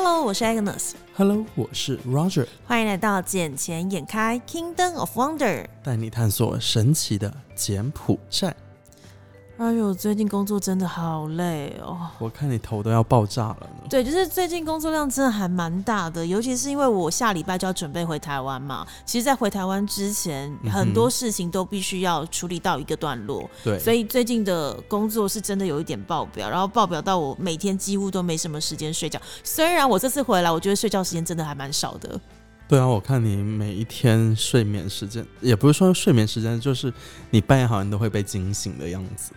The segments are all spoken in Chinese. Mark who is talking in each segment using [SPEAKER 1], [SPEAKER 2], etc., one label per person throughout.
[SPEAKER 1] Hello，我是 Agnes。
[SPEAKER 2] Hello，我是 Roger。
[SPEAKER 1] 欢迎来到眼前眼开 Kingdom of Wonder，
[SPEAKER 2] 带你探索神奇的柬埔寨。
[SPEAKER 1] 哎呦，最近工作真的好累哦！
[SPEAKER 2] 我看你头都要爆炸了呢。
[SPEAKER 1] 对，就是最近工作量真的还蛮大的，尤其是因为我下礼拜就要准备回台湾嘛。其实，在回台湾之前，很多事情都必须要处理到一个段落。
[SPEAKER 2] 对，
[SPEAKER 1] 所以最近的工作是真的有一点爆表，然后爆表到我每天几乎都没什么时间睡觉。虽然我这次回来，我觉得睡觉时间真的还蛮少的。
[SPEAKER 2] 对啊，我看你每一天睡眠时间，也不是说睡眠时间，就是你半夜好像都会被惊醒的样子。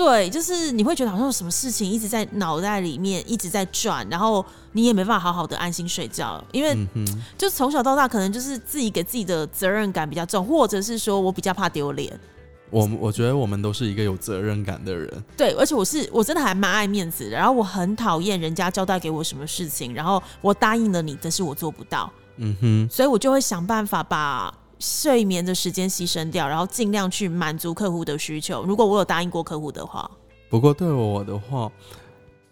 [SPEAKER 1] 对，就是你会觉得好像有什么事情一直在脑袋里面一直在转，然后你也没办法好好的安心睡觉，因为就从小到大可能就是自己给自己的责任感比较重，或者是说我比较怕丢脸。
[SPEAKER 2] 我我觉得我们都是一个有责任感的人。
[SPEAKER 1] 对，而且我是我真的还蛮爱面子的，然后我很讨厌人家交代给我什么事情，然后我答应了你，但是我做不到。嗯哼，所以我就会想办法把。睡眠的时间牺牲掉，然后尽量去满足客户的需求。如果我有答应过客户的话，
[SPEAKER 2] 不过对我的话，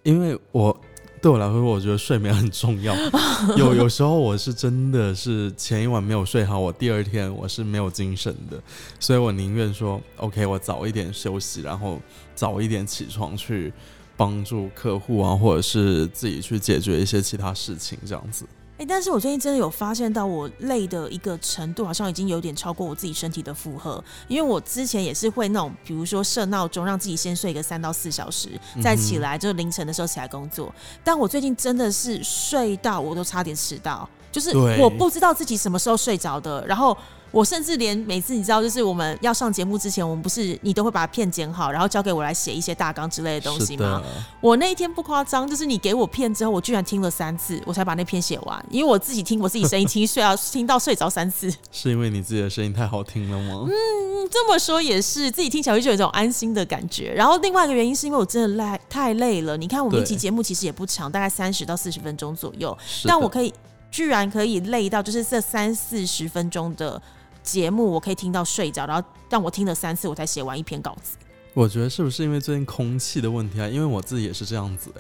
[SPEAKER 2] 因为我对我来说，我觉得睡眠很重要。有有时候我是真的是前一晚没有睡好，我第二天我是没有精神的，所以我宁愿说 OK，我早一点休息，然后早一点起床去帮助客户啊，或者是自己去解决一些其他事情，这样子。
[SPEAKER 1] 哎，但是我最近真的有发现到，我累的一个程度好像已经有点超过我自己身体的负荷。因为我之前也是会那种，比如说设闹钟，让自己先睡个三到四小时，再起来，就凌晨的时候起来工作。但我最近真的是睡到我都差点迟到，就是我不知道自己什么时候睡着的，然后。我甚至连每次你知道，就是我们要上节目之前，我们不是你都会把片剪好，然后交给我来写一些大纲之类的东西吗？我那一天不夸张，就是你给我片之后，我居然听了三次，我才把那篇写完。因为我自己听我自己声音听睡啊，听到睡着三次。
[SPEAKER 2] 是因为你自己的声音太好听了吗？
[SPEAKER 1] 嗯，这么说也是，自己听起来就有一种安心的感觉。然后另外一个原因是因为我真的累太累了。你看我们一期节目其实也不长，大概三十到四十分钟左右，但我可以居然可以累到就是这三四十分钟的。节目我可以听到睡着，然后让我听了三次，我才写完一篇稿子。
[SPEAKER 2] 我觉得是不是因为最近空气的问题啊？因为我自己也是这样子。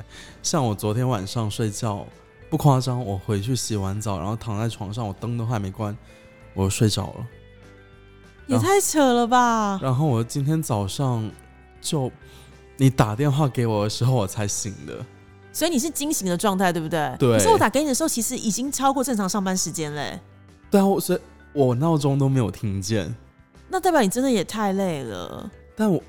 [SPEAKER 2] 像我昨天晚上睡觉，不夸张，我回去洗完澡，然后躺在床上，我灯都还没关，我睡着了。
[SPEAKER 1] 也太扯了吧！
[SPEAKER 2] 然后我今天早上就你打电话给我的时候，我才醒的。
[SPEAKER 1] 所以你是惊醒的状态，对不对？
[SPEAKER 2] 对。
[SPEAKER 1] 可是我打给你的时候，其实已经超过正常上班时间嘞。
[SPEAKER 2] 对啊，我所以。我闹钟都没有听见，
[SPEAKER 1] 那代表你真的也太累了。
[SPEAKER 2] 但我，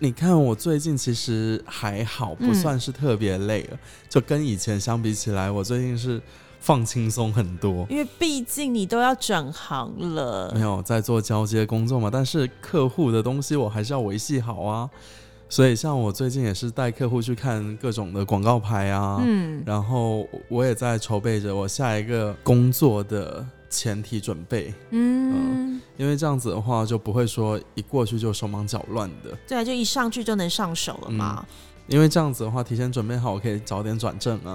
[SPEAKER 2] 你看我最近其实还好，不算是特别累了。就跟以前相比起来，我最近是放轻松很多。
[SPEAKER 1] 因为毕竟你都要转行了，
[SPEAKER 2] 没有在做交接工作嘛。但是客户的东西我还是要维系好啊。所以像我最近也是带客户去看各种的广告牌啊，嗯，然后我也在筹备着我下一个工作的。前提准备，嗯，因为这样子的话就不会说一过去就手忙脚乱的，
[SPEAKER 1] 对啊，就一上去就能上手了嘛。
[SPEAKER 2] 因为这样子的话，提前准备好，我可以早点转正啊。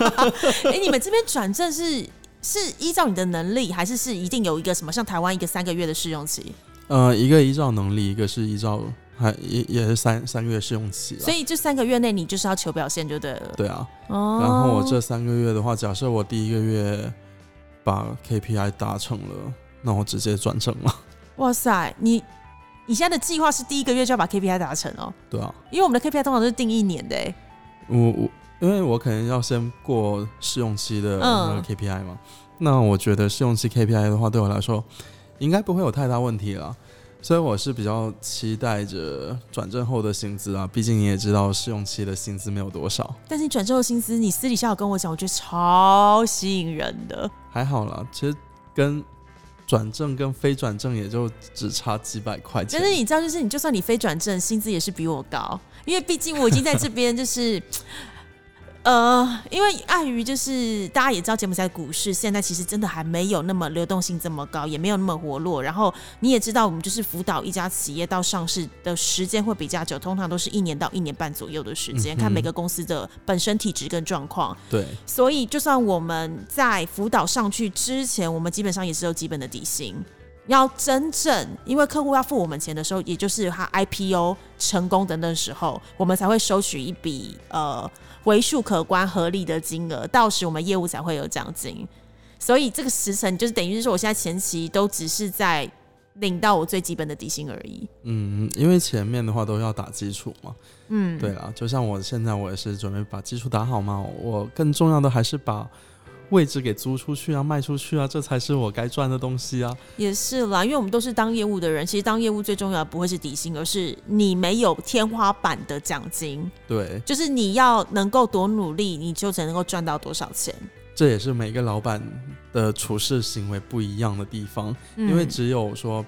[SPEAKER 1] 哎，你们这边转正是是依照你的能力，还是是一定有一个什么像台湾一个三个月的试用期？
[SPEAKER 2] 呃，一个依照能力，一个是依照还也也是三三个月试用期。
[SPEAKER 1] 所以这三个月内你就是要求表现就对了。
[SPEAKER 2] 对啊，哦。然后我这三个月的话，假设我第一个月。把 KPI 达成了，那我直接转正了。
[SPEAKER 1] 哇塞，你你现在的计划是第一个月就要把 KPI 达成哦？
[SPEAKER 2] 对啊，
[SPEAKER 1] 因为我们的 KPI 通常都是定一年的。
[SPEAKER 2] 我我因为我可能要先过试用期的那个 KPI 嘛，那我觉得试用期 KPI 的话，对我来说应该不会有太大问题了。所以我是比较期待着转正后的薪资啊，毕竟你也知道试用期的薪资没有多少。
[SPEAKER 1] 但是你转正后薪资，你私底下有跟我讲，我觉得超吸引人的。
[SPEAKER 2] 还好啦，其实跟转正跟非转正也就只差几百块钱。
[SPEAKER 1] 但是你知道，就是你就算你非转正，薪资也是比我高，因为毕竟我已经在这边就是。呃，因为碍于就是大家也知道柬埔寨股市现在其实真的还没有那么流动性这么高，也没有那么活络。然后你也知道，我们就是辅导一家企业到上市的时间会比较久，通常都是一年到一年半左右的时间，看每个公司的本身体质跟状况。
[SPEAKER 2] 对，
[SPEAKER 1] 所以就算我们在辅导上去之前，我们基本上也是有基本的底薪。要真正因为客户要付我们钱的时候，也就是他 IPO 成功的那时候，我们才会收取一笔呃为数可观合理的金额，到时我们业务才会有奖金。所以这个时辰就是等于是说，我现在前期都只是在领到我最基本的底薪而已。
[SPEAKER 2] 嗯，因为前面的话都要打基础嘛。
[SPEAKER 1] 嗯，
[SPEAKER 2] 对啊，就像我现在我也是准备把基础打好嘛。我更重要的还是把位置给租出去啊，卖出去啊，这才是我该赚的东西啊。
[SPEAKER 1] 也是啦，因为我们都是当业务的人，其实当业务最重要的不会是底薪，而是你没有天花板的奖金。
[SPEAKER 2] 对，
[SPEAKER 1] 就是你要能够多努力，你就才能够赚到多少钱。
[SPEAKER 2] 这也是每个老板的处事行为不一样的地方，因为
[SPEAKER 1] 嗯
[SPEAKER 2] 只有说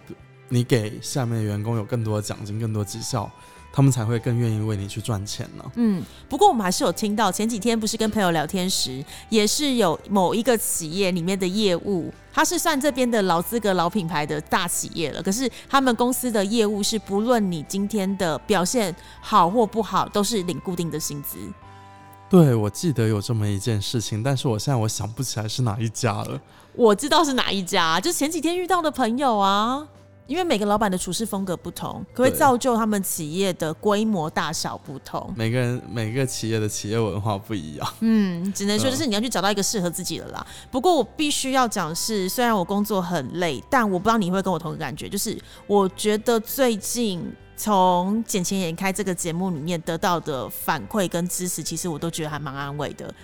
[SPEAKER 2] 你给下面的员工有更多的奖金、更多绩效，他们才会更愿意为你去赚钱呢、
[SPEAKER 1] 嗯，不过我们还是有听到，前几天不是跟朋友聊天时，也是有某一个企业里面的业务，他是算这边的老资格、老品牌的大企业了。可是他们公司的业务是，不论你今天的表现好或不好，都是领固定的薪资。
[SPEAKER 2] 对，我记得有这么一件事情，但是我现在我想不起来是哪一家了。
[SPEAKER 1] 我知道是哪一家，就是前几天遇到的朋友啊。因为每个老板的处事风格不同，可会造就他们企业的规模大小不同。
[SPEAKER 2] 每个人每个企业的企业文化不一样。
[SPEAKER 1] 嗯，只能说就是你要去找到一个适合自己的啦。不过我必须要讲是，虽然我工作很累，但我不知道你会跟我同一个感觉，就是我觉得最近从《捡钱眼开》这个节目里面得到的反馈跟支持，其实我都觉得还蛮安慰的。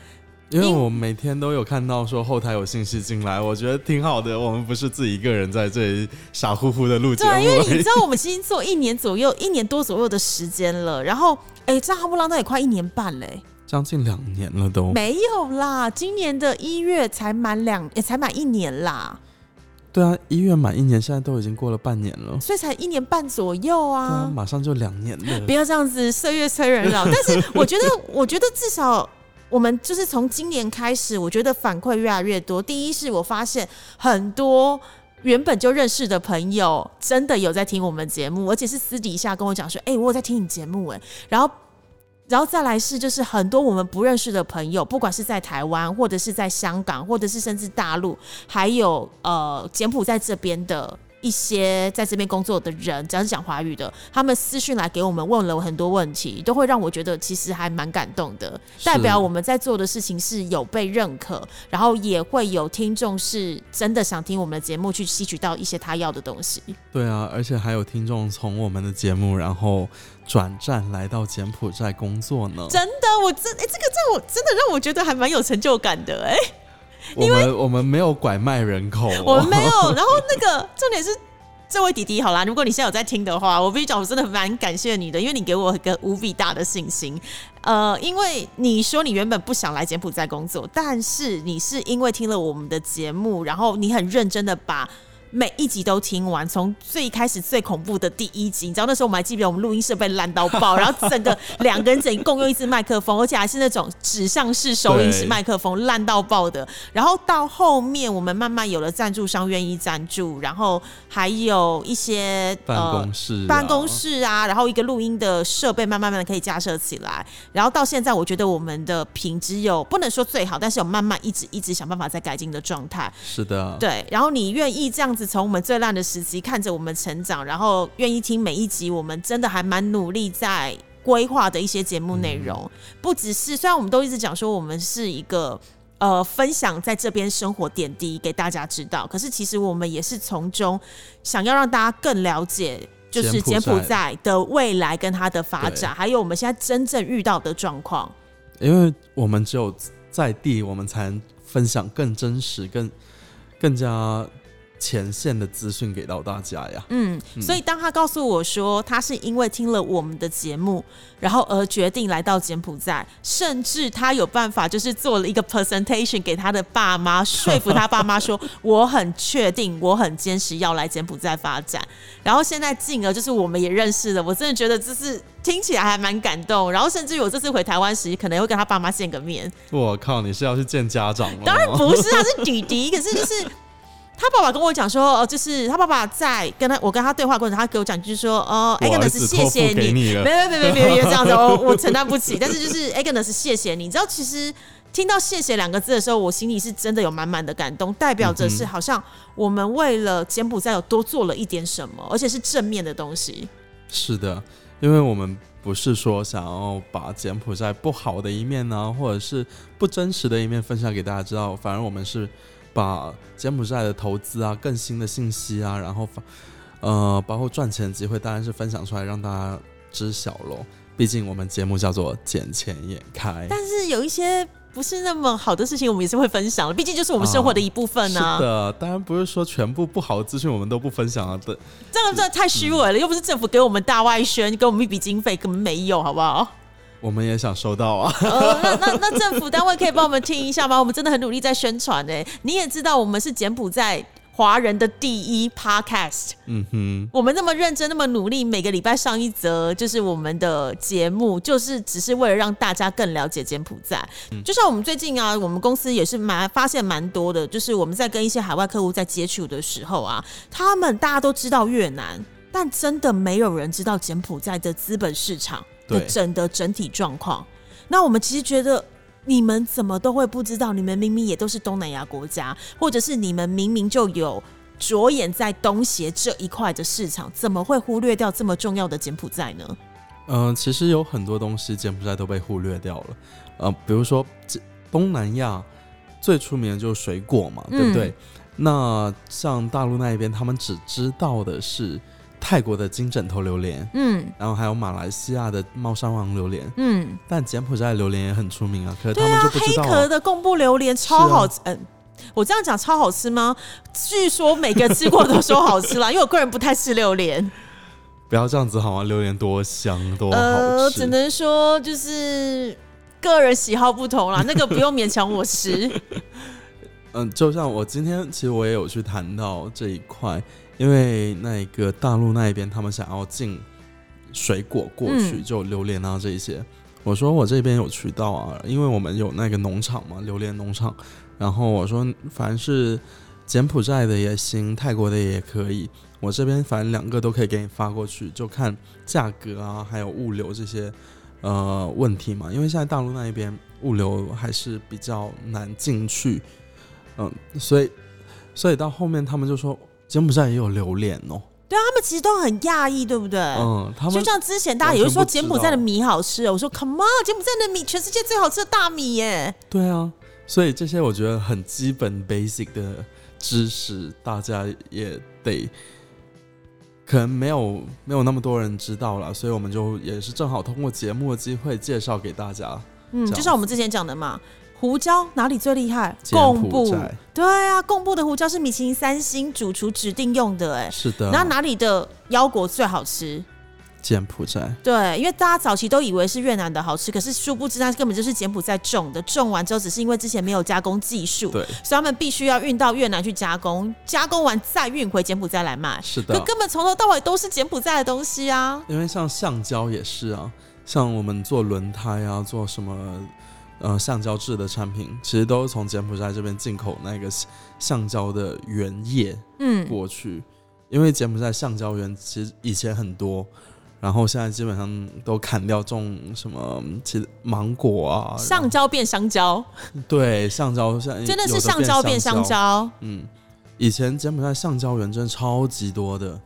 [SPEAKER 2] 因为
[SPEAKER 1] 因
[SPEAKER 2] 我每天都有看到说后台有信息进来，我觉得挺好的。我们不是自己一个人在这里傻乎乎的录节目
[SPEAKER 1] 对啊，因为你 知。道我们已经做一年左右、一年多左右的时间了，然后哎，这样哈不啷当也快一年半嘞、
[SPEAKER 2] 将近两年了都。
[SPEAKER 1] 没有啦，今年的一月才满两，也才满一年啦，
[SPEAKER 2] 对啊，一月满一年，现在都已经过了半年了。
[SPEAKER 1] 所以才一年半左右
[SPEAKER 2] 对啊，马上就两年了
[SPEAKER 1] 不。要这样子，岁月催人老。但是我觉得，我觉得至少我们就是从今年开始，我觉得反馈越来越多。第一是我发现很多。原本就认识的朋友，真的有在听我们节目，而且是私底下跟我讲说：“哎、我有在听你节目。”哎，然后，然后再来是就是很多我们不认识的朋友，不管是在台湾，或者是在香港，或者是甚至大陆，还有呃柬埔寨这边的一些在这边工作的人，只要是讲华语的，他们私讯来给我们问了很多问题，都会让我觉得其实还蛮感动的，代表我们在做的事情是有被认可，然后也会有听众是真的想听我们的节目，去吸取到一些他要的东西。
[SPEAKER 2] 对啊，而且还有听众从我们的节目，然后转战来到柬埔寨工作呢。
[SPEAKER 1] 真的，我真哎、这个这我真的让我觉得还蛮有成就感的哎、
[SPEAKER 2] 我们我们没有拐卖人口、哦，
[SPEAKER 1] 我们没有。然后那个重点是。这位弟弟，好啦，如果你现在有在听的话，我必须讲，我真的蛮感谢你的，因为你给我一个无比大的信心。呃，因为你说你原本不想来柬埔寨工作，但是你是因为听了我们的节目，然后你很认真的把每一集都听完，从最开始最恐怖的第一集，你知道那时候我们还记不记得我们录音设备烂到爆，然后整个两个人整共用一支麦克风，而且还是那种指向式收音式麦克风，烂到爆的。然后到后面我们慢慢有了赞助商愿意赞助，然后还有一些
[SPEAKER 2] 办公室、啊
[SPEAKER 1] 办公。室啊，然后一个录音的设备慢慢慢的可以架设起来，然后到现在，我觉得我们的品质有不能说最好，但是有慢慢一直一直想办法在改进的状态。
[SPEAKER 2] 是的，
[SPEAKER 1] 对，然后你愿意这样子从我们最烂的时期看着我们成长，然后愿意听每一集，我们真的还蛮努力在规划的一些节目内容，不只是虽然我们都一直讲说我们是一个。呃，分享在这边生活点滴给大家知道，可是其实我们也是从中想要让大家更了解，就是柬
[SPEAKER 2] 埔寨
[SPEAKER 1] 的未来跟它的发展，还有我们现在真正遇到的状况。
[SPEAKER 2] 因为我们只有在地，我们才能分享更真实、更更加前线的资讯给到大家呀。
[SPEAKER 1] 嗯，所以当他告诉我说他是因为听了我们的节目，然后而决定来到柬埔寨，甚至他有办法就是做了一个 presentation 给他的爸妈，说服他爸妈说我很确定，我很坚持要来柬埔寨发展。然后现在进而就是我们也认识了，我真的觉得这是听起来还蛮感动。然后甚至于我这次回台湾时，可能会跟他爸妈见个面。
[SPEAKER 2] 我靠，你是要去见家长吗？
[SPEAKER 1] 当然不是，他是弟弟，可是就是。他爸爸跟我讲说，哦，就是他爸爸在跟他我跟他对话过程，他给我讲就是说，哦，Agnes 谢谢
[SPEAKER 2] 你
[SPEAKER 1] 没有没有没有没有没有这样子，我我承担不起。但是就是 Agnes 谢谢你，你知道其实听到“谢谢”两个字的时候，我心里是真的有满满的感动，代表着是好像我们为了柬埔寨有多做了一点什么，而且是正面的东西。
[SPEAKER 2] 是的，因为我们不是说想要把柬埔寨不好的一面呢，或者是不真实的一面分享给大家知道，反而我们是把柬埔寨的投资啊、更新的信息啊，然后发呃，包括赚钱机会，当然是分享出来让大家知晓喽。毕竟我们节目叫做“捡钱眼开”，
[SPEAKER 1] 但是有一些。不是那么好的事情，我们也是会分享的，毕竟就是我们生活的一部分
[SPEAKER 2] 呢。是的，当然不是说全部不好的资讯我们都不分享啊。对，
[SPEAKER 1] 这样真的太虚伪了，又不是政府给我们大外宣，给我们一笔经费，根本没有，好不好？
[SPEAKER 2] 我们也想收到啊。
[SPEAKER 1] 那那那政府单位可以帮我们听一下吗？我们真的很努力在宣传诶。你也知道，我们是柬埔寨。华人的第一 podcast，嗯哼，我们那么认真，那么努力，每个礼拜上一则，就是我们的节目，就是只是为了让大家更了解柬埔寨。就像我们最近啊，我们公司也是蛮发现蛮多的，就是我们在跟一些海外客户在接触的时候啊，他们大家都知道越南，但真的没有人知道柬埔寨的资本市场的整的整体状况。那我们其实觉得。你们怎么都会不知道？你们明明也都是东南亚国家，或者是你们明明就有着眼在东协这一块的市场，怎么会忽略掉这么重要的柬埔寨呢？
[SPEAKER 2] 嗯，其实有很多东西柬埔寨都被忽略掉了。呃，比如说东南亚最出名的就是水果嘛，对不对？那像大陆那一边，他们只知道的是。泰国的金枕头榴莲，嗯，然后还有马来西亚的猫山王榴莲，嗯，但柬埔寨榴莲也很出名啊，可是他们就不知道。
[SPEAKER 1] 黑壳的贡布榴莲超好吃，嗯，我这样讲超好吃吗？据说每个吃过都说好吃啦，因为我个人不太吃榴莲。
[SPEAKER 2] 不要这样子好吗？榴莲多香多好
[SPEAKER 1] 吃，只能说就是个人喜好不同啦，那个不用勉强我吃。
[SPEAKER 2] 嗯，就像我今天其实我也有去谈到这一块。因为那个大陆那一边，他们想要进水果过去，就榴莲啊这一些。我说我这边有渠道啊，因为我们有那个农场嘛，榴莲农场。然后我说，凡是柬埔寨的也行，泰国的也可以，我这边反正两个都可以给你发过去，就看价格啊，还有物流这些呃问题嘛。因为现在大陆那一边物流还是比较难进去，嗯，所以所以到后面他们就说。柬埔寨也有榴莲哦，
[SPEAKER 1] 对啊，他们其实都很讶异，对不对？嗯，他们就像之前大家也会说柬埔寨的米好吃，我说 Come on，柬埔寨的米全世界最好吃的大米耶。
[SPEAKER 2] 对啊，所以这些我觉得很基本 basic 的知识，大家也得可能没有没有那么多人知道了，所以我们就也是正好通过节目的机会介绍给大家。
[SPEAKER 1] 嗯，就像我们之前讲的嘛。胡椒哪里最厉害？贡布，对啊，贡布的胡椒是米其林三星主厨指定用的，哎，
[SPEAKER 2] 是的。
[SPEAKER 1] 那哪里的腰果最好吃？
[SPEAKER 2] 柬埔寨。
[SPEAKER 1] 对，因为大家早期都以为是越南的好吃，可是殊不知它根本就是柬埔寨种的，种完之后只是因为之前没有加工技术，
[SPEAKER 2] 对，
[SPEAKER 1] 所以他们必须要运到越南去加工，加工完再运回柬埔寨来卖。
[SPEAKER 2] 是的，
[SPEAKER 1] 可根本从头到尾都是柬埔寨的东西啊。
[SPEAKER 2] 因为像橡胶也是啊，像我们做轮胎啊，做什么。呃，橡胶制的产品其实都是从柬埔寨这边进口那个橡胶的原液，嗯，过去。因为柬埔寨橡胶园其实以前很多，然后现在基本上都砍掉种什么，其实芒果啊，
[SPEAKER 1] 橡胶变香蕉，
[SPEAKER 2] 对，橡胶现在
[SPEAKER 1] 真的是橡胶变香蕉，
[SPEAKER 2] 嗯，以前柬埔寨橡胶园真的超级多的。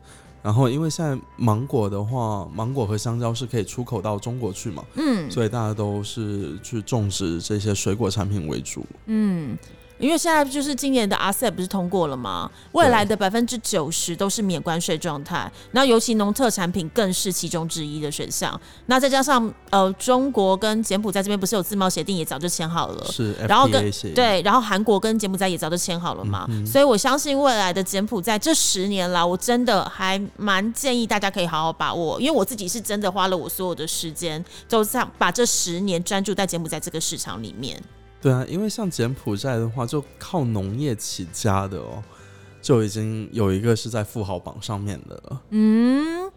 [SPEAKER 2] 然后，因为现在芒果的话，芒果和香蕉是可以出口到中国去嘛，嗯，所以大家都是去种植这些水果产品为主，嗯。
[SPEAKER 1] 因为现在就是今年的 RCEP 不是通过了吗？未来的百分之九十都是免关税状态，那尤其农特产品更是其中之一的选项。那再加上呃，中国跟柬埔寨这边不是有自贸协定也早就签好了，
[SPEAKER 2] 是，
[SPEAKER 1] 然后跟对，然后韩国跟柬埔寨也早就签好了嘛，所以我相信未来的柬埔寨这十年来，我真的还蛮建议大家可以好好把握，因为我自己是真的花了我所有的时间，都在把这十年专注在柬埔寨这个市场里面。
[SPEAKER 2] 对啊，因为像柬埔寨的话，就靠农业起家的哦，就已经有一个是在富豪榜上面的了。嗯，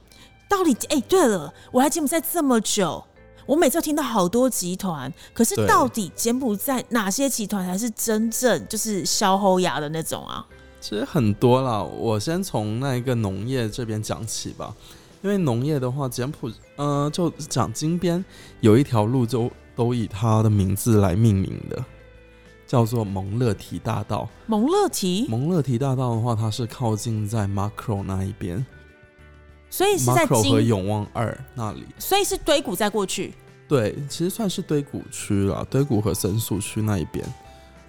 [SPEAKER 1] 到底哎，对了，我来柬埔寨这么久，我每次听到好多集团，可是到底柬埔寨哪些集团才是真正就是消喉牙的那种啊？
[SPEAKER 2] 其实很多啦，我先从那一个农业这边讲起吧。因为农业的话，柬埔呃，就讲金边有一条路就。都以他的名字来命名的，叫做蒙勒提大道。
[SPEAKER 1] 蒙勒提，
[SPEAKER 2] 蒙勒提大道的话，它是靠近在 Macro 那一边
[SPEAKER 1] 所以是在
[SPEAKER 2] ，Macro 和，永旺二那里。
[SPEAKER 1] 所以是堆谷在过去。
[SPEAKER 2] 对，其实算是堆谷区了，堆谷和神宿区那一边。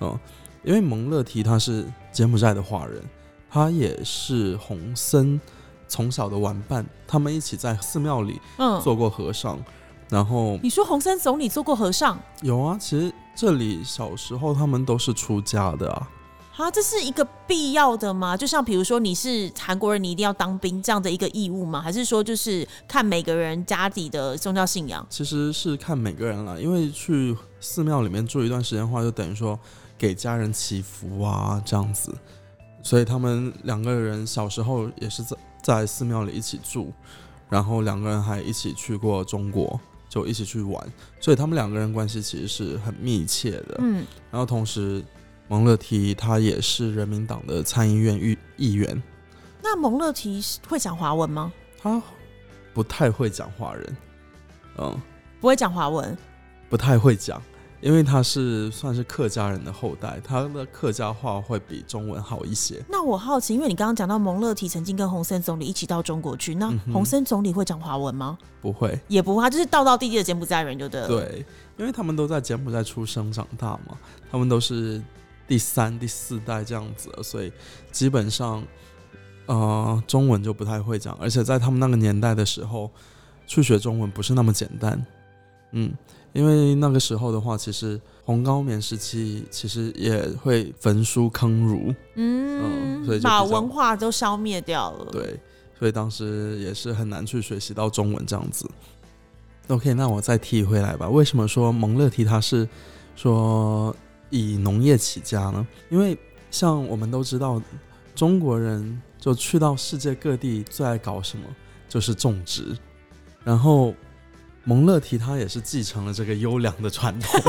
[SPEAKER 2] 嗯，因为蒙勒提他是柬埔寨的华人，他也是洪森从小的玩伴，他们一起在寺庙里
[SPEAKER 1] 嗯，
[SPEAKER 2] 做过和尚。然后
[SPEAKER 1] 你说洪森总理做过和尚，
[SPEAKER 2] 有啊，其实这里小时候他们都是出家的啊。
[SPEAKER 1] 啊，这是一个必要的吗？就像比如说你是韩国人，你一定要当兵这样的一个义务吗？还是说就是看每个人家里的宗教信仰？
[SPEAKER 2] 其实是看每个人了，因为去寺庙里面住一段时间的话，就等于说给家人祈福啊这样子，所以他们两个人小时候也是在在寺庙里一起住，然后两个人还一起去过中国，就一起去玩，所以他们两个人关系其实是很密切的。
[SPEAKER 1] 嗯，
[SPEAKER 2] 然后同时，蒙勒提他也是人民党的参议院议议员，
[SPEAKER 1] 那蒙勒提会讲华文吗？
[SPEAKER 2] 他不太会讲华人，嗯。
[SPEAKER 1] 不会讲华文。
[SPEAKER 2] 不太会讲，因为他是算是客家人的后代，他的客家话会比中文好一些。
[SPEAKER 1] 那我好奇，因为你刚刚讲到蒙勒提曾经跟洪森总理一起到中国去，那洪森总理会讲华文吗？
[SPEAKER 2] 不会，
[SPEAKER 1] 也不会，他就是道道地地的柬埔寨人，就对了。，
[SPEAKER 2] 对，因为他们都在柬埔寨出生长大嘛，他们都是第三、第四代这样子，所以基本上，呃，中文就不太会讲，而且在他们那个年代的时候，去学中文不是那么简单，嗯。因为那个时候的话，其实红高棉时期其实也会焚书坑儒，
[SPEAKER 1] 嗯，
[SPEAKER 2] 嗯所以
[SPEAKER 1] 把文化都消灭掉了。，
[SPEAKER 2] 对，所以当时也是很难去学习到中文这样子。OK，那我再提回来吧。为什么说蒙勒提他是说以农业起家呢？因为像我们都知道，中国人就去到世界各地最爱搞什么，就是种植。然后蒙勒提他也是继承了这个优良的传统，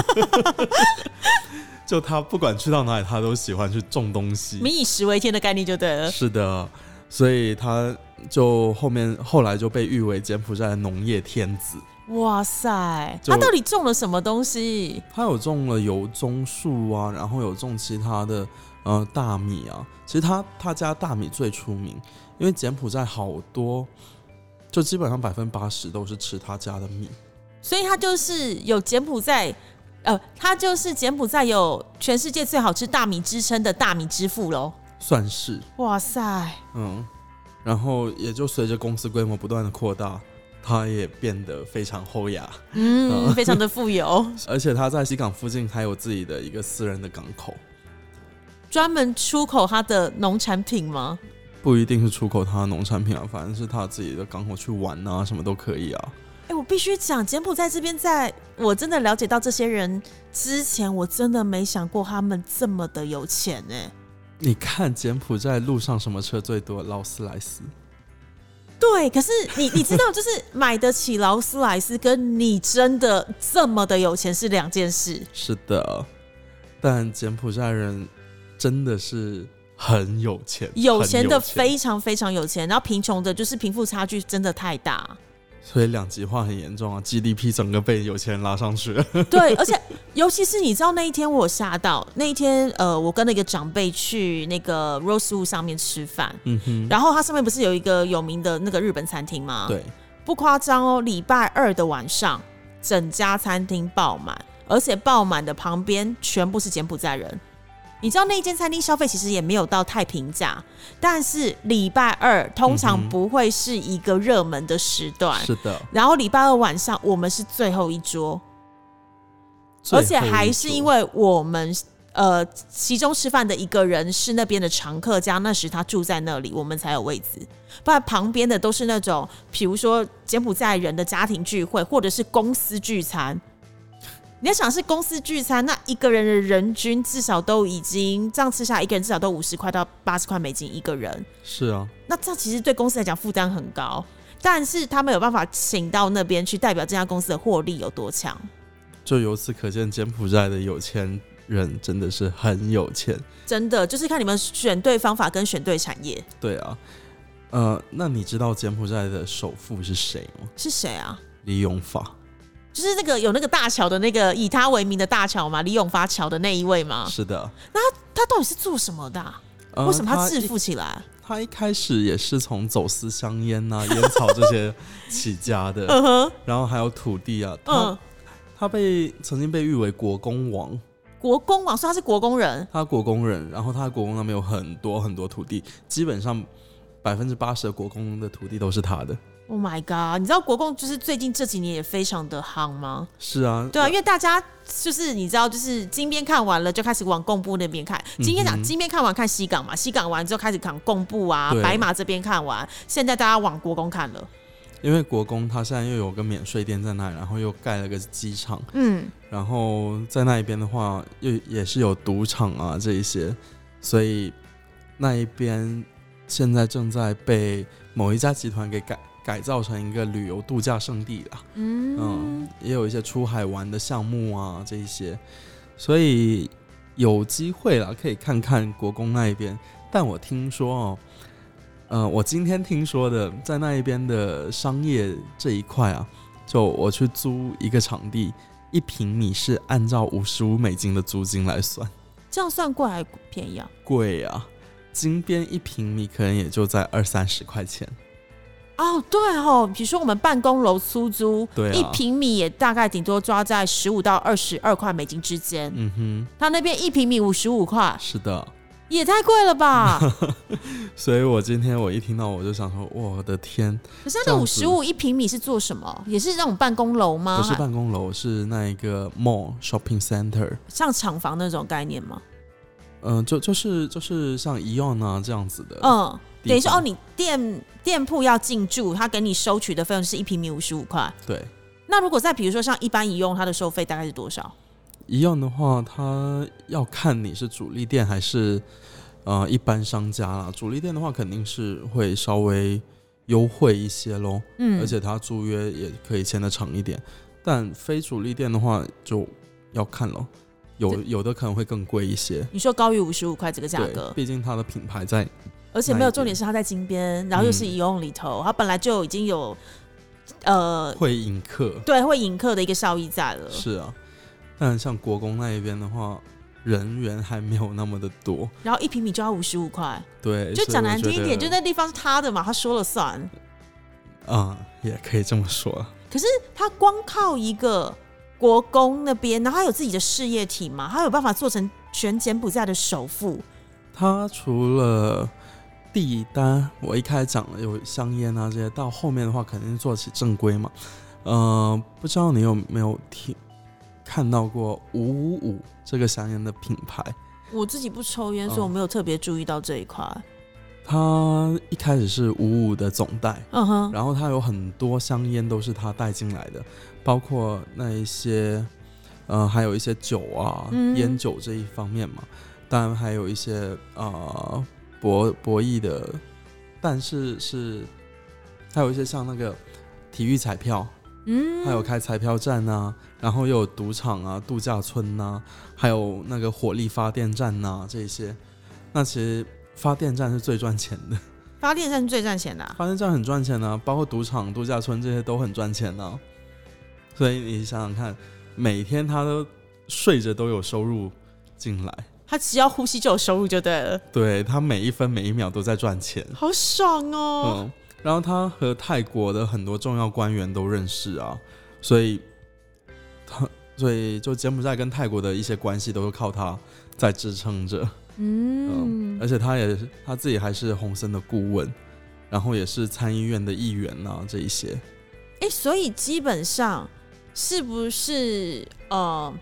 [SPEAKER 2] 就他不管去到哪里，他都喜欢去种东西。
[SPEAKER 1] 民以食为天的概念就对了。
[SPEAKER 2] 是的，所以他就后面后来就被誉为柬埔寨的农业天子。
[SPEAKER 1] 哇塞，他到底种了什么东西？
[SPEAKER 2] 他有种了油棕树啊，然后有种其他的呃大米啊。其实他他家大米最出名，因为柬埔寨好多，就基本上百分之八十都是吃他家的米。
[SPEAKER 1] 所以他就是有柬埔寨，呃，他就是柬埔寨有全世界最好吃大米之称的大米之父喽。
[SPEAKER 2] 算是
[SPEAKER 1] 哇塞，
[SPEAKER 2] 嗯，然后也就随着公司规模不断的扩大，他也变得非常厚雅。
[SPEAKER 1] 嗯，非常的富有，
[SPEAKER 2] 而且他在西港附近还有自己的一个私人的港口，
[SPEAKER 1] 专门出口他的农产品吗？
[SPEAKER 2] 不一定是出口他的农产品啊，反正是他自己的港口去玩啊，什么都可以啊。
[SPEAKER 1] 哎、我必须讲，柬埔寨这边，在我真的了解到这些人之前，我真的没想过他们这么的有钱哎、
[SPEAKER 2] 你看柬埔寨路上什么车最多？劳斯莱斯。
[SPEAKER 1] 对，可是你你知道，就是买得起劳斯莱斯，跟你真的这么的有钱是两件事。
[SPEAKER 2] 是的，但柬埔寨人真的是很有钱，
[SPEAKER 1] 有
[SPEAKER 2] 很
[SPEAKER 1] 钱的非常非常有钱，然后贫穷的，就是贫富差距真的太大。
[SPEAKER 2] 所以两极化很严重啊，GDP 整个被有钱人拉上去了。
[SPEAKER 1] 对，而且尤其是你知道那一天我有吓到，那一天呃，我跟那个长辈去那个 Rosewood 上面吃饭，
[SPEAKER 2] 嗯哼，
[SPEAKER 1] 然后它上面不是有一个有名的那个日本餐厅吗？，
[SPEAKER 2] 对，
[SPEAKER 1] 不夸张哦，礼拜二的晚上，整家餐厅爆满，而且爆满的旁边全部是柬埔寨人。你知道那一间餐厅消费其实也没有到太平价，但是礼拜二通常不会是一个热门的时段。
[SPEAKER 2] 是的，
[SPEAKER 1] 然后礼拜二晚上我们是最后一桌，而且还是因为我们呃其中吃饭的一个人是那边的常客，加那时他住在那里，我们才有位置。不然旁边的都是那种，比如说柬埔寨人的家庭聚会，或者是公司聚餐。你要想是公司聚餐，那一个人的人均至少都已经这样吃下来，一个人至少都五十块到八十块美金一个人。
[SPEAKER 2] 是啊，
[SPEAKER 1] 那这样其实对公司来讲负担很高，但是他们有办法请到那边去，代表这家公司的获利有多强。
[SPEAKER 2] 就由此可见，柬埔寨的有钱人真的是很有钱。
[SPEAKER 1] 真的就是看你们选对方法跟选对产业
[SPEAKER 2] 对啊，呃，那你知道柬埔寨的首富是谁吗？
[SPEAKER 1] 是谁啊？
[SPEAKER 2] 李永法。
[SPEAKER 1] 就是那个有那个大桥的那个以他为名的大桥嘛，李永发桥的那一位嘛。
[SPEAKER 2] 是的，那
[SPEAKER 1] 他到底是做什么的啊、
[SPEAKER 2] 呃
[SPEAKER 1] 为什么他致富起来？
[SPEAKER 2] 他一开始也是从走私香烟呐、烟草这些起家的，
[SPEAKER 1] 嗯哼，
[SPEAKER 2] 然后还有土地啊，他、
[SPEAKER 1] 嗯，
[SPEAKER 2] 他被曾经被誉为国公王，
[SPEAKER 1] 国公王所以他是国公人，
[SPEAKER 2] 他国公人，然后他国公那边有很多很多土地，基本上百分之八十的国公的土地都是他的。
[SPEAKER 1] Oh my god！你知道国共就是最近这几年也非常的夯吗？
[SPEAKER 2] 是啊，
[SPEAKER 1] 对啊，因为大家就是你知道，就是金边看完了就开始往贡布那边看。今天讲金边看完看西港嘛，西港完之后开始看贡布啊、白马这边看完，现在大家往国公看了。
[SPEAKER 2] 因为国公他现在又有个免税店在那里，然后又盖了个机场，
[SPEAKER 1] 嗯，
[SPEAKER 2] 然后在那一边的话又也是有赌场啊这一些，所以那一边现在正在被某一家集团给改改造成一个旅游度假胜地啦。
[SPEAKER 1] 嗯
[SPEAKER 2] 嗯，也有一些出海玩的项目啊，这一些，所以有机会了，可以看看国公那一边。但我听说哦，呃，我今天听说的，在那一边的商业这一块啊，就我去租一个场地，一平米是按照五十五美金的租金来算，
[SPEAKER 1] 这样算贵还便宜啊？
[SPEAKER 2] 贵啊！金边一平米可能也就在二三十块钱，
[SPEAKER 1] 哦，对哦，比如说我们办公楼出租，
[SPEAKER 2] 对啊
[SPEAKER 1] 一平米也大概顶多抓在十五到二十二块美金之间。
[SPEAKER 2] 嗯哼，
[SPEAKER 1] 他那边一平米五十五块，
[SPEAKER 2] 是的。
[SPEAKER 1] 也太贵了吧？
[SPEAKER 2] 所以我今天我一听到我就想说，我的天，
[SPEAKER 1] 可是那五十五一平米是做什么？也是那种办公楼吗？
[SPEAKER 2] 不是办公楼，是那一个 mall shopping center，
[SPEAKER 1] 像厂房那种概念吗？
[SPEAKER 2] 嗯、就就是就是像 Eon 啊这样子的，
[SPEAKER 1] 嗯，等于说哦，你店店铺要进驻，他给你收取的费用是一平米五十五块。
[SPEAKER 2] 对
[SPEAKER 1] 那如果再比如说像一般一用，它的收费大概是多少
[SPEAKER 2] ？，Eon 的话，它要看你是主力店还是呃一般商家啦。主力店的话，肯定是会稍微优惠一些喽，
[SPEAKER 1] 嗯，
[SPEAKER 2] 而且它租约也可以签的长一点。但非主力店的话，就要看了，有有的可能会更贵一些。
[SPEAKER 1] 你说高于五十五块这个价格，
[SPEAKER 2] 毕竟它的品牌在
[SPEAKER 1] 而且没有重点是它在金边，然后又是移用里头，它本来就已经有呃
[SPEAKER 2] 会迎客，
[SPEAKER 1] 对会引客的一个效益在了。
[SPEAKER 2] 是啊，但像国公那一边的话，人员还没有那么的多。
[SPEAKER 1] 然后一平米就要五十五块，
[SPEAKER 2] 对，
[SPEAKER 1] 就讲难听一点，就那地方是他的嘛，他说了算。
[SPEAKER 2] 嗯、也可以这么说。
[SPEAKER 1] 可是他光靠一个国公那边，然后他有自己的事业体嘛，他有办法做成全柬埔寨的首富。
[SPEAKER 2] 他除了第一单，我一开始讲了有香烟啊这些，到后面的话肯定做起正规嘛。呃，不知道你有没有听看到过五五五这个香烟的品牌？
[SPEAKER 1] 我自己不抽烟，
[SPEAKER 2] 嗯
[SPEAKER 1] 所以我没有特别注意到这一块。
[SPEAKER 2] 他一开始是五五的总代，
[SPEAKER 1] 嗯哼，
[SPEAKER 2] 然后他有很多香烟都是他带进来的，包括那一些，呃，还有一些酒啊，
[SPEAKER 1] 嗯。
[SPEAKER 2] 烟酒这一方面嘛，当然还有一些呃博博弈的，但是是还有一些像那个体育彩票，
[SPEAKER 1] 嗯，
[SPEAKER 2] 还有开彩票站啊，然后又有赌场啊、度假村呐、还有那个火力发电站呐、这些，那其实发电站是最赚钱的。
[SPEAKER 1] 发电站是最赚钱的啊、
[SPEAKER 2] 发电站很赚钱啊，包括赌场、度假村这些都很赚钱呢、所以你想想看，每天他都睡着都有收入进来，
[SPEAKER 1] 他只要呼吸就有收入就对了，
[SPEAKER 2] 对他每一分每一秒都在赚钱。
[SPEAKER 1] 好爽哦！
[SPEAKER 2] 嗯，然后他和泰国的很多重要官员都认识啊，所以他所以就柬埔寨跟泰国的一些关系都是靠他在支撑着。
[SPEAKER 1] 嗯，
[SPEAKER 2] 而且他也是他自己还是洪森的顾问，然后也是参议院的议员呐、这一些。
[SPEAKER 1] 哎、所以基本上是不是呃，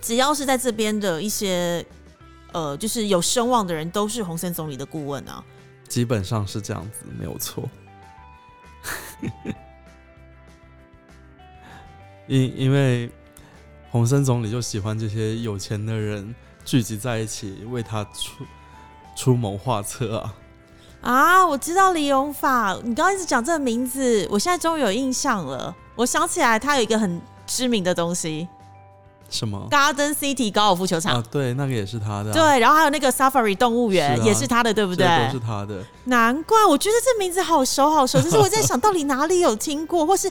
[SPEAKER 1] 只要是在这边的一些呃，就是有声望的人，都是洪森总理的顾问啊？
[SPEAKER 2] 基本上是这样子，没有错。因因为洪森总理就喜欢这些有钱的人聚集在一起，为他出出谋划策啊。
[SPEAKER 1] 啊，我知道李永法，你刚刚一直讲这个名字，我现在终于有印象了。我想起来，他有一个很知名的东西
[SPEAKER 2] 什么
[SPEAKER 1] ？，Garden City 高尔夫球场。
[SPEAKER 2] 啊，对，那个也是他的、啊，
[SPEAKER 1] 对，然后还有那个 Safari 动物园、
[SPEAKER 2] 啊
[SPEAKER 1] 也是他的，对不对？
[SPEAKER 2] 都是他的。
[SPEAKER 1] 难怪我觉得这名字好熟好熟，只是我在想到底哪里有听过，或是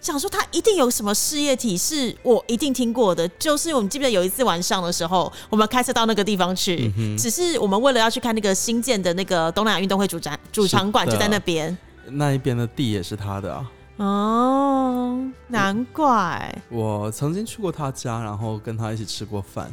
[SPEAKER 1] 想说他一定有什么事业体是我一定听过的，就是我们记不记得有一次晚上的时候，我们开车到那个地方去，只是我们为了要去看那个新建的那个东南亚运动会主展主场馆就在那边，
[SPEAKER 2] 那一边的地也是他的啊。
[SPEAKER 1] 哦，难怪。
[SPEAKER 2] 我曾经去过他家，然后跟他一起吃过饭。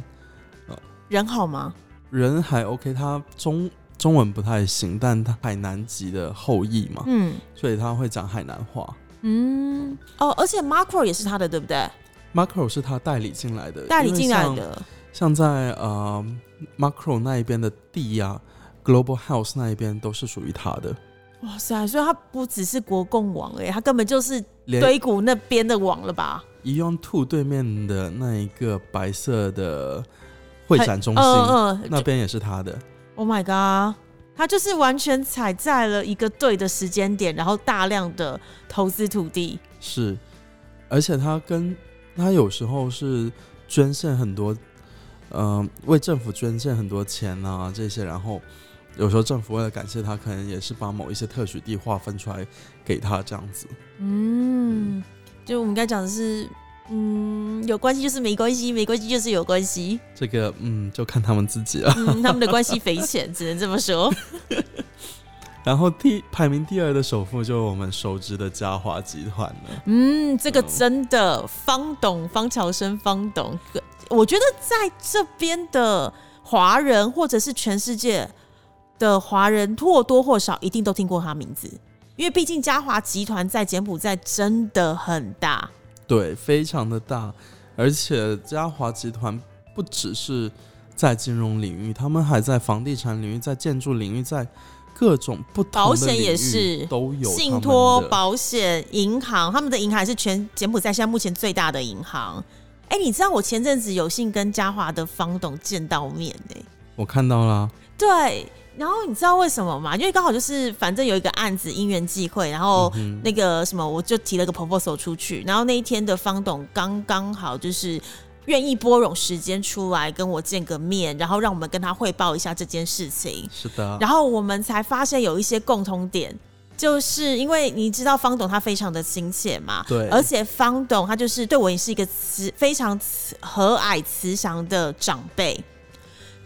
[SPEAKER 1] 人好吗？
[SPEAKER 2] 人还 OK，他中中文不太行，但他海南籍的后裔嘛，嗯，所以他会讲海南话。
[SPEAKER 1] 嗯，哦，而且 Macro 也是他的，对不对
[SPEAKER 2] ？Macro 是他代理进来的，
[SPEAKER 1] 代理进来的。
[SPEAKER 2] 像在呃 Macro 那一边的地呀，Global House 那一边都是属于他的。
[SPEAKER 1] 哇塞，所以他不只是国共网哎，他根本就是堆谷那边的网了吧？
[SPEAKER 2] 一用 Two 对面的那一个白色的会展中心，嗯嗯，那边也是他的。
[SPEAKER 1] Oh my god！他就是完全踩在了一个对的时间点，然后大量的投资土地。
[SPEAKER 2] 是，而且他跟他有时候是捐献很多，嗯，为政府捐献很多钱啊这些，然后有时候政府为了感谢他，可能也是把某一些特许地划分出来给他这样子。
[SPEAKER 1] 嗯，就我们该讲的是。嗯，有关系就是没关系，没关系就是有关系。
[SPEAKER 2] 这个嗯，就看他们自己了。
[SPEAKER 1] 嗯，他们的关系匪浅，只能这么说。
[SPEAKER 2] 然后第排名第二的首富就是我们熟知的嘉华集团了。
[SPEAKER 1] 嗯，这个真的方董方乔生方董，我觉得在这边的华人或者是全世界的华人或多或少一定都听过他名字，因为毕竟嘉华集团在柬埔寨真的很大。
[SPEAKER 2] 对，非常的大，而且嘉华集团不只是在金融领域，他们还在房地产领域，在建筑领域，在各种不同
[SPEAKER 1] 保险也是
[SPEAKER 2] 都有
[SPEAKER 1] 信托保险、银行，他们的银行是全柬埔寨现在目前最大的银行。哎，你知道我前阵子有幸跟嘉华的方董见到面呢？
[SPEAKER 2] 我看到了，
[SPEAKER 1] 对。然后你知道为什么吗？因为刚好就是反正有一个案子因缘际会，然后那个什么我就提了个 proposal 出去，然后那一天的方董刚刚好就是愿意拨冗时间出来跟我见个面，然后让我们跟他汇报一下这件事情。
[SPEAKER 2] 是的，
[SPEAKER 1] 然后我们才发现有一些共同点，就是因为你知道方董他非常的亲切嘛，
[SPEAKER 2] 对，
[SPEAKER 1] 而且方董他就是对我也是一个慈非常慈和蔼慈祥的长辈。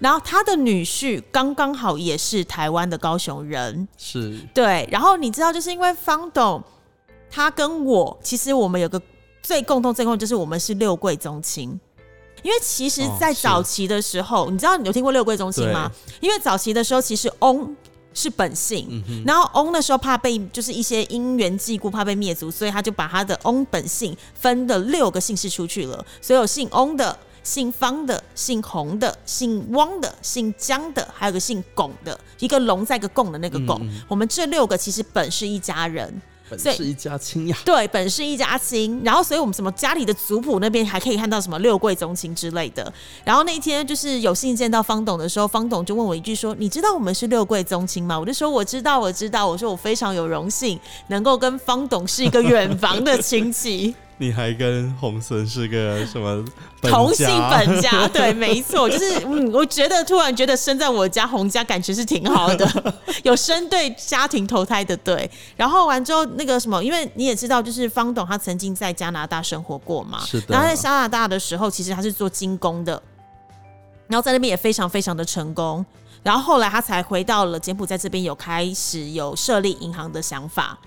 [SPEAKER 1] 然后他的女婿刚刚好也是台湾的高雄人，
[SPEAKER 2] 是
[SPEAKER 1] 对。然后你知道，就是因为方董他跟我，其实我们有个最共同、最共就是我们是六贵宗亲。因为其实，在早期的时候，你知道你有听过六贵宗亲吗？因为早期的时候，其实翁是本姓，然后翁那时候怕被就是一些因缘际故，怕被灭族，所以他就把他的翁本姓分的六个姓氏出去了，所有姓翁的。姓方的、姓洪的、姓汪的、姓江的，还有个姓龚的，一个龙在一个贡的那个贡。我们这六个其实本是一家人，
[SPEAKER 2] 本是一家亲呀。
[SPEAKER 1] 对，本是一家亲。然后，所以我们什么家里的族谱那边还可以看到什么六贵宗亲之类的。然后那一天就是有幸见到方董的时候，方董就问我一句说：“你知道我们是六贵宗亲吗？”我就说：“我知道，我知道。”我说：“我非常有荣幸能够跟方董是一个远房的亲戚。”
[SPEAKER 2] 你还跟洪森是个什么
[SPEAKER 1] 同 姓本家？对，没错，就是嗯，我觉得突然觉得生在我家洪家感觉是挺好的，有生对家庭投胎的对。然后完之后那个什么，因为你也知道，就是方董他曾经在加拿大生活过嘛，
[SPEAKER 2] 是的。
[SPEAKER 1] 然后在加拿大的时候，其实他是做精工的，然后在那边也非常非常的成功。然后后来他才回到了柬埔寨这边，有开始有设立银行的想法。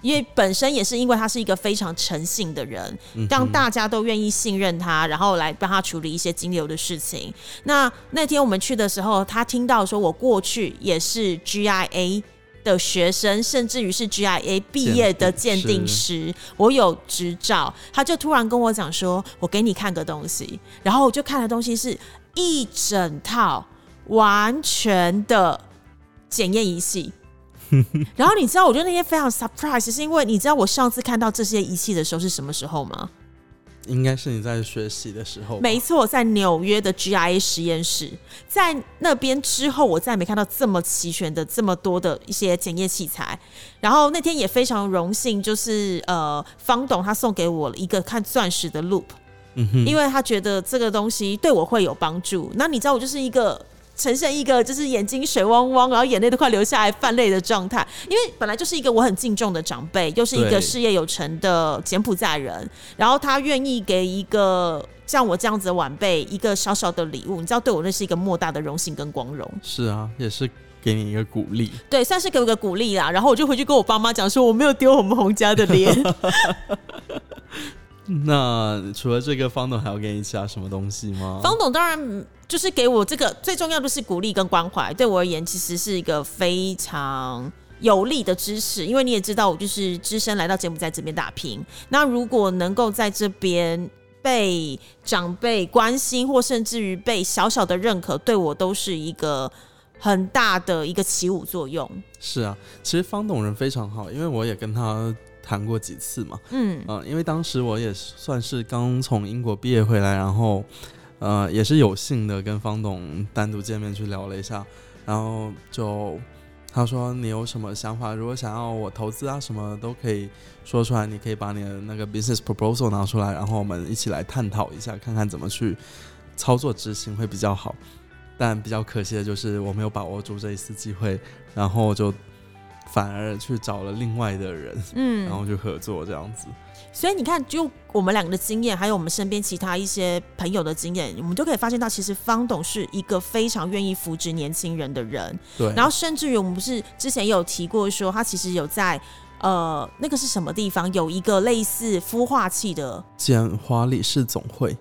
[SPEAKER 1] 因为本身也是因为他是一个非常诚信的人，让大家都愿意信任他，然后来帮他处理一些金流的事情。那那天我们去的时候，他听到说我过去也是 GIA 的学生，甚至于是 GIA 毕业的鉴定师，我有执照，他就突然跟我讲说：“我给你看个东西。”然后我就看的东西是一整套完全的检验仪器。然后你知道，我觉得那天非常 surprise，是因为你知道我上次看到这些仪器的时候是什么时候吗？
[SPEAKER 2] 应该是你在学习的时候。
[SPEAKER 1] 没错，在纽约的 GIA 实验室，在那边之后，我再也没看到这么齐全的这么多的一些检验器材。然后那天也非常荣幸，就是呃，方董他送给我了一个看钻石的 loop，嗯哼，因为他觉得这个东西对我会有帮助。那你知道，我就是一个。呈现一个就是眼睛水汪汪，然后眼泪都快流下来泛泪的状态。因为本来就是一个我很敬重的长辈，又是一个事业有成的柬埔寨人，然后他愿意给一个像我这样子的晚辈一个小小的礼物，你知道，对我那是一个莫大的荣幸跟光荣。
[SPEAKER 2] 是啊，也是给你一个鼓励。
[SPEAKER 1] 对，算是给我个鼓励啦。然后我就回去跟我爸妈讲说，我没有丢我们洪家的脸。
[SPEAKER 2] 那除了这个，方董还要给你其他什么东西吗？
[SPEAKER 1] 方董当然就是给我这个最重要的是鼓励跟关怀，对我而言其实是一个非常有力的支持，因为你也知道我就是只身来到柬埔寨这边打拼，那如果能够在这边。被长辈关心，或甚至于被小小的认可，对我都是一个很大的一个起舞作用。
[SPEAKER 2] 是啊，其实方董人非常好，因为我也跟他谈过几次嘛。
[SPEAKER 1] 嗯
[SPEAKER 2] 嗯、因为当时我也算是刚从英国毕业回来，然后呃也是有幸的跟方董单独见面去聊了一下，然后就他说你有什么想法，如果想要我投资啊什么都可以说出来，你可以把你的那个 business proposal 拿出来，然后我们一起来探讨一下，看看怎么去操作执行会比较好。但比较可惜的就是我没有把握住这一次机会，然后就反而去找了另外的人，
[SPEAKER 1] 嗯，
[SPEAKER 2] 然后就合作这样子。
[SPEAKER 1] 所以你看，就我们两个的经验，还有我们身边其他一些朋友的经验，我们都可以发现到，其实方董是一个非常愿意扶植年轻人的人。
[SPEAKER 2] 对，
[SPEAKER 1] 然后甚至于我们不是之前也有提过说，他其实有在呃那个是什么地方有一个类似孵化器的，
[SPEAKER 2] 简华理事总会，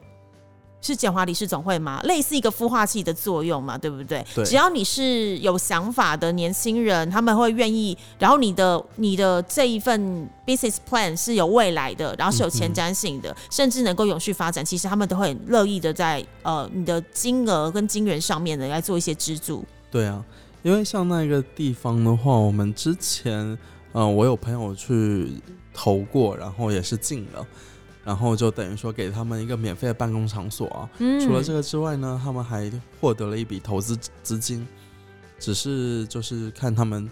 [SPEAKER 1] 是简华理事总会吗？类似一个孵化器的作用嘛，对不对？
[SPEAKER 2] 对
[SPEAKER 1] 只要你是有想法的年轻人，他们会愿意，然后你的你的这一份 business plan 是有未来的，然后是有前瞻性的，甚至能够永续发展，其实他们都会很乐意的在呃你的金额跟金源上面呢来做一些资助。
[SPEAKER 2] 对啊，因为像那个地方的话，我们之前，嗯、我有朋友去投过，然后也是进了，然后就等于说给他们一个免费的办公场所啊。
[SPEAKER 1] 嗯
[SPEAKER 2] 除了这个之外呢，他们还获得了一笔投资资金，只是就是看他们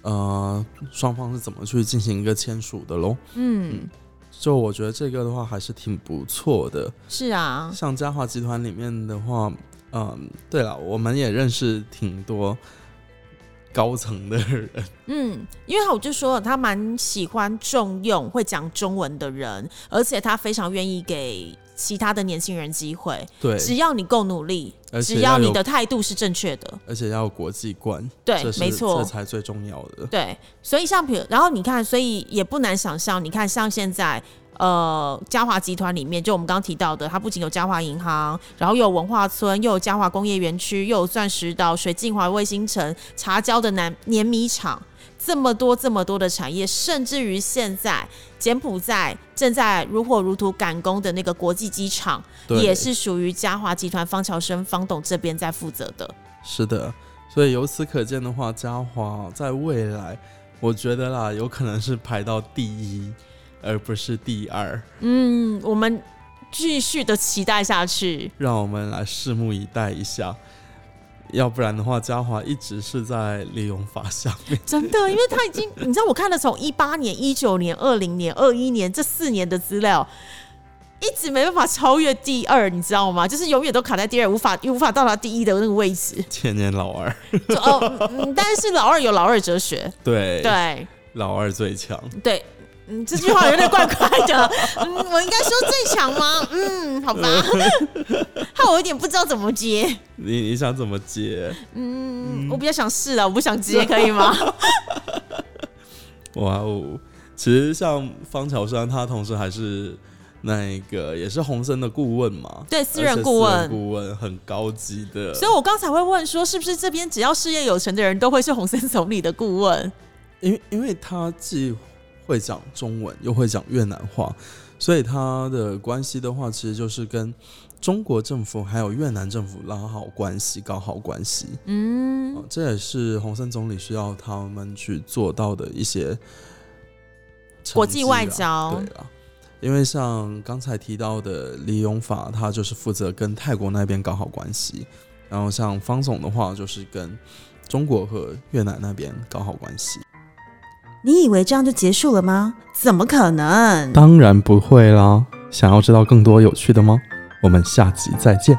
[SPEAKER 2] 呃双方是怎么去进行一个签署的喽。
[SPEAKER 1] 嗯，
[SPEAKER 2] 就我觉得这个的话还是挺不错的。
[SPEAKER 1] 是啊，
[SPEAKER 2] 像嘉华集团里面的话，嗯，对了，我们也认识挺多高层的人，
[SPEAKER 1] 嗯，因为我就说了他蛮喜欢重用会讲中文的人，而且他非常愿意给其他的年轻人机会，
[SPEAKER 2] 对，
[SPEAKER 1] 只要你够努力，只要你的态度是正确的，
[SPEAKER 2] 而且要有国际观，
[SPEAKER 1] 对没错
[SPEAKER 2] 这，才最重要的。
[SPEAKER 1] 对，所以像比如，然后你看，所以也不难想象，你看像现在。呃，嘉华集团里面，就我们刚刚提到的，它不仅有嘉华银行，然后又有文化村，又有嘉华工业园区，又有钻石岛、水镜华卫星城、茶胶的南碾米厂，这么多这么多的产业，甚至于现在柬埔寨正在如火如荼赶工的那个国际机场，也是属于嘉华集团方乔生方董这边在负责的。
[SPEAKER 2] 是的，所以由此可见的话，嘉华在未来，我觉得啦，有可能是排到第一，而不是第二。
[SPEAKER 1] 嗯，我们继续的期待下去。
[SPEAKER 2] 让我们来拭目以待一下。要不然的话，嘉华一直是在利用法下面。
[SPEAKER 1] 真的，因为他已经，你知道，我看了从一八年、一九年、二零年、二一年这四年的资料，一直没办法超越第二，你知道吗？就是永远都卡在第二，无法无法到达第一的那个位置。
[SPEAKER 2] 千年老二，
[SPEAKER 1] 就哦，嗯，但是老二有老二哲学，
[SPEAKER 2] 对，
[SPEAKER 1] 对
[SPEAKER 2] 老二最强。
[SPEAKER 1] 对。嗯，这句话有点怪怪的。嗯，我应该说最强吗？嗯，好吧。害我有点不知道怎么接。
[SPEAKER 2] 你你想怎么接？
[SPEAKER 1] 嗯，我比较想试了，我不想接，可以吗？
[SPEAKER 2] 哇哦！其实像方乔山，他同时还是那个也是洪森的顾问嘛，
[SPEAKER 1] 对，私人顾问。
[SPEAKER 2] 顾问很高级的。
[SPEAKER 1] 所以我刚才会问说，是不是这边只要事业有成的人都会是洪森总理的顾问？
[SPEAKER 2] 因为因为他既会讲中文，又会讲越南话，所以他的关系的话，其实就是跟中国政府还有越南政府拉好关系，搞好关系。
[SPEAKER 1] 嗯
[SPEAKER 2] 哦，这也是洪森总理需要他们去做到的一些
[SPEAKER 1] 国际外交
[SPEAKER 2] 对啦，因为像刚才提到的李永法，他就是负责跟泰国那边搞好关系，然后像方总的话，就是跟中国和越南那边搞好关系。
[SPEAKER 3] 你以为这样就结束了吗？怎么可能？
[SPEAKER 2] 当然不会啦！想要知道更多有趣的吗？我们下集再见。